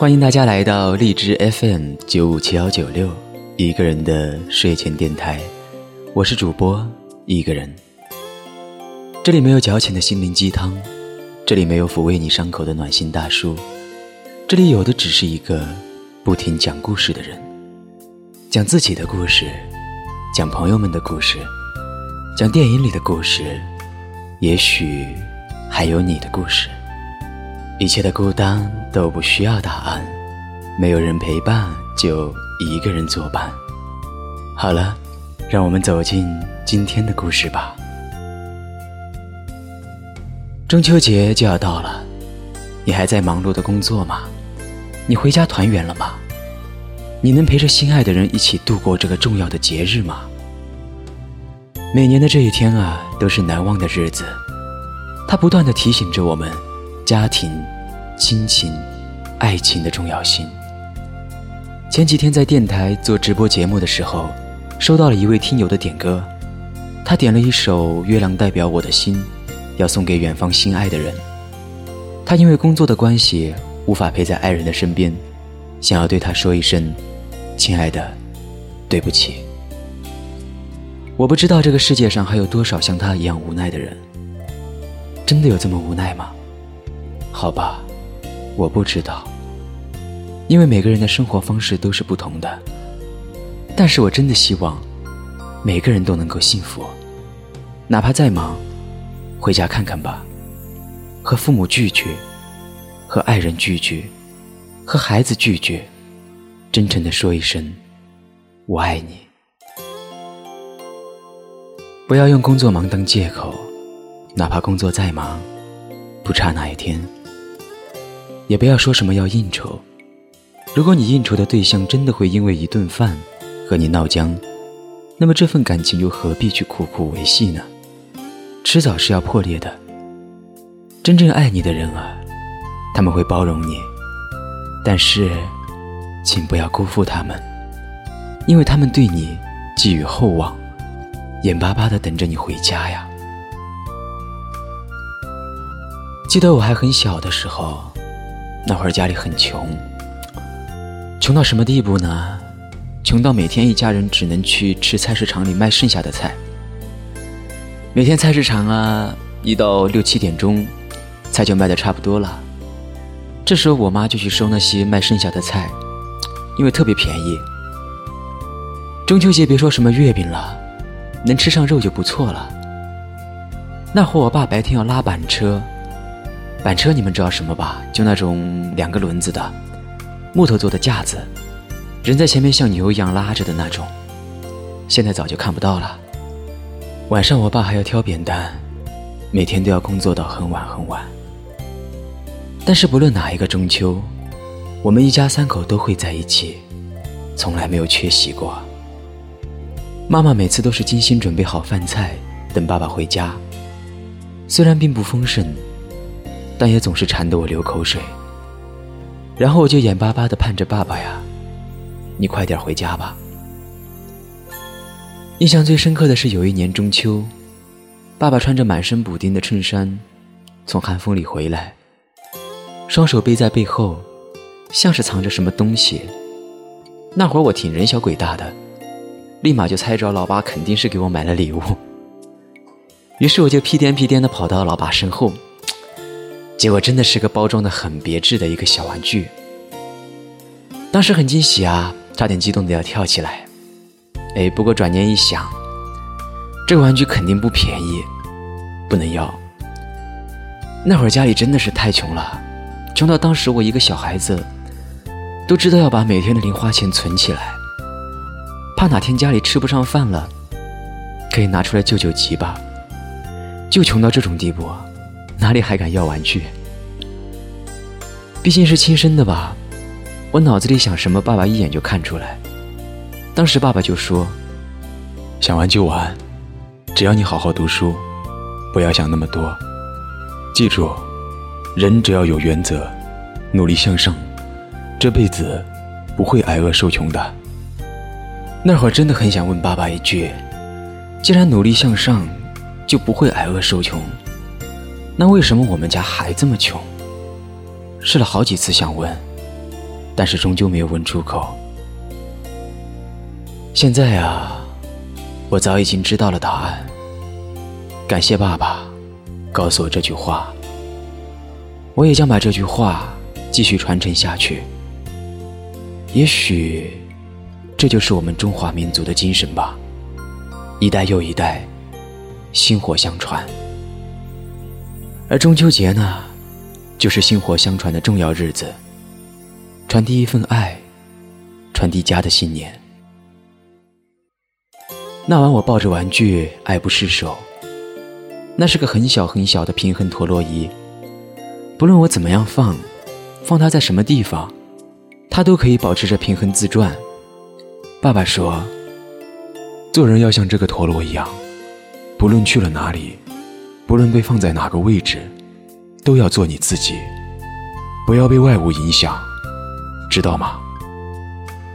欢迎大家来到荔枝 FM 九五七幺九六一个人的睡前电台，我是主播一个人。这里没有矫情的心灵鸡汤，这里没有抚慰你伤口的暖心大叔，这里有的只是一个不停讲故事的人，讲自己的故事，讲朋友们的故事，讲电影里的故事，也许还有你的故事。一切的孤单都不需要答案，没有人陪伴就一个人作伴。好了，让我们走进今天的故事吧。中秋节就要到了，你还在忙碌的工作吗？你回家团圆了吗？你能陪着心爱的人一起度过这个重要的节日吗？每年的这一天啊，都是难忘的日子，它不断的提醒着我们。家庭、亲情、爱情的重要性。前几天在电台做直播节目的时候，收到了一位听友的点歌，他点了一首《月亮代表我的心》，要送给远方心爱的人。他因为工作的关系无法陪在爱人的身边，想要对他说一声：“亲爱的，对不起。”我不知道这个世界上还有多少像他一样无奈的人，真的有这么无奈吗？好吧，我不知道，因为每个人的生活方式都是不同的。但是我真的希望每个人都能够幸福，哪怕再忙，回家看看吧，和父母聚聚，和爱人聚聚，和孩子聚聚，真诚的说一声“我爱你”。不要用工作忙当借口，哪怕工作再忙，不差那一天。也不要说什么要应酬，如果你应酬的对象真的会因为一顿饭和你闹僵，那么这份感情又何必去苦苦维系呢？迟早是要破裂的。真正爱你的人啊，他们会包容你，但是，请不要辜负他们，因为他们对你寄予厚望，眼巴巴的等着你回家呀。记得我还很小的时候。那会儿家里很穷，穷到什么地步呢？穷到每天一家人只能去吃菜市场里卖剩下的菜。每天菜市场啊，一到六七点钟，菜就卖的差不多了。这时候我妈就去收那些卖剩下的菜，因为特别便宜。中秋节别说什么月饼了，能吃上肉就不错了。那会我爸白天要拉板车。板车你们知道什么吧？就那种两个轮子的，木头做的架子，人在前面像牛一样拉着的那种。现在早就看不到了。晚上我爸还要挑扁担，每天都要工作到很晚很晚。但是不论哪一个中秋，我们一家三口都会在一起，从来没有缺席过。妈妈每次都是精心准备好饭菜，等爸爸回家。虽然并不丰盛。但也总是馋得我流口水，然后我就眼巴巴的盼着爸爸呀，你快点回家吧。印象最深刻的是有一年中秋，爸爸穿着满身补丁的衬衫，从寒风里回来，双手背在背后，像是藏着什么东西。那会儿我挺人小鬼大的，立马就猜着老爸肯定是给我买了礼物，于是我就屁颠屁颠的跑到老爸身后。结果真的是个包装的很别致的一个小玩具，当时很惊喜啊，差点激动的要跳起来。哎，不过转念一想，这个玩具肯定不便宜，不能要。那会儿家里真的是太穷了，穷到当时我一个小孩子，都知道要把每天的零花钱存起来，怕哪天家里吃不上饭了，可以拿出来救救急吧。就穷到这种地步。哪里还敢要玩具？毕竟是亲生的吧，我脑子里想什么，爸爸一眼就看出来。当时爸爸就说：“想玩就玩，只要你好好读书，不要想那么多。记住，人只要有原则，努力向上，这辈子不会挨饿受穷的。”那会儿真的很想问爸爸一句：“既然努力向上，就不会挨饿受穷？”那为什么我们家还这么穷？试了好几次想问，但是终究没有问出口。现在啊，我早已经知道了答案。感谢爸爸告诉我这句话，我也将把这句话继续传承下去。也许，这就是我们中华民族的精神吧，一代又一代，薪火相传。而中秋节呢，就是薪火相传的重要日子，传递一份爱，传递家的信念。那晚我抱着玩具爱不释手，那是个很小很小的平衡陀螺仪，不论我怎么样放，放它在什么地方。它都可以保持着平衡自转。爸爸说：“做人要像这个陀螺一样，不论去了哪里，不论被放在哪个位置，都要做你自己，不要被外物影响，知道吗？”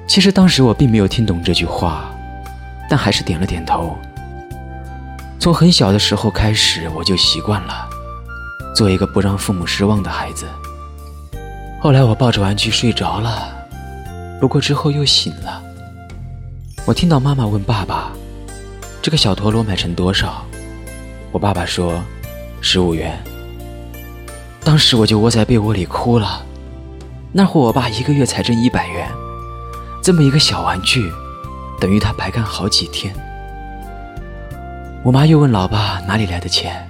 其实当时我并没有听懂这句话，但还是点了点头。从很小的时候开始，我就习惯了做一个不让父母失望的孩子。后来我抱着玩具睡着了，不过之后又醒了。我听到妈妈问爸爸：“这个小陀螺买成多少？”我爸爸说：“十五元。”当时我就窝在被窝里哭了。那会我爸一个月才挣一百元，这么一个小玩具，等于他白干好几天。我妈又问老爸哪里来的钱，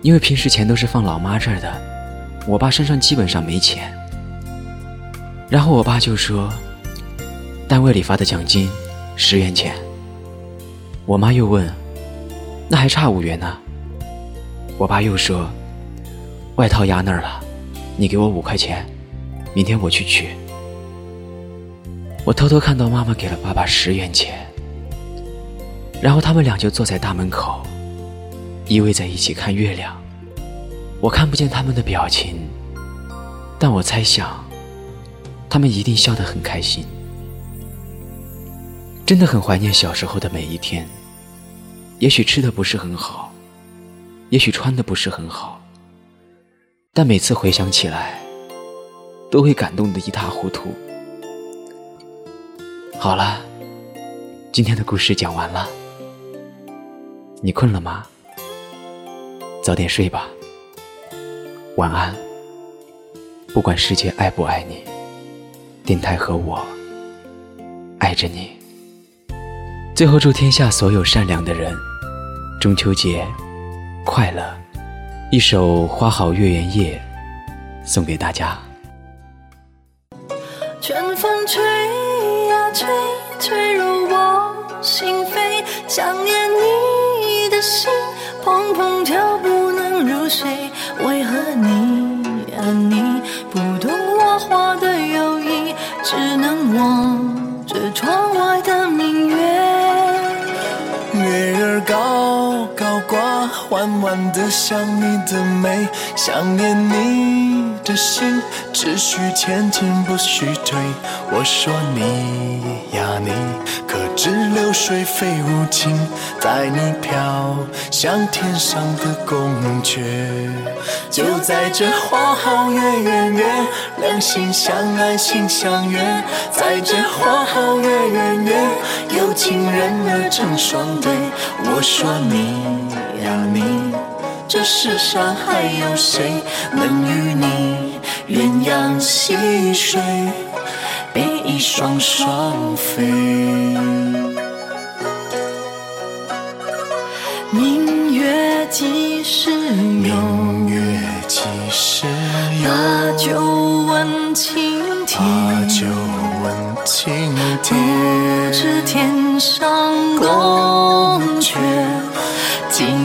因为平时钱都是放老妈这儿的。我爸身上基本上没钱，然后我爸就说：“单位里发的奖金，十元钱。”我妈又问：“那还差五元呢？”我爸又说：“外套压那儿了，你给我五块钱，明天我去取。”我偷偷看到妈妈给了爸爸十元钱，然后他们俩就坐在大门口，依偎在一起看月亮。我看不见他们的表情，但我猜想，他们一定笑得很开心。真的很怀念小时候的每一天。也许吃的不是很好，也许穿的不是很好，但每次回想起来，都会感动得一塌糊涂。好了，今天的故事讲完了，你困了吗？早点睡吧。晚安。不管世界爱不爱你，电台和我爱着你。最后，祝天下所有善良的人中秋节快乐！一首《花好月圆夜》送给大家。春风吹呀吹，吹入我心扉，想念你的心砰砰跳，不能入睡。为何你啊你弯弯的想你的美，想念你的心，只需前进不需退。我说你呀你，可知流水非无情，在你飘向天上的宫阙。就在这花好月圆夜，两心相爱心相悦。在这花好月圆夜，有情人儿成双对。我说你呀你，这世上还有谁能与你鸳鸯戏水，比翼双双飞？明月几时有？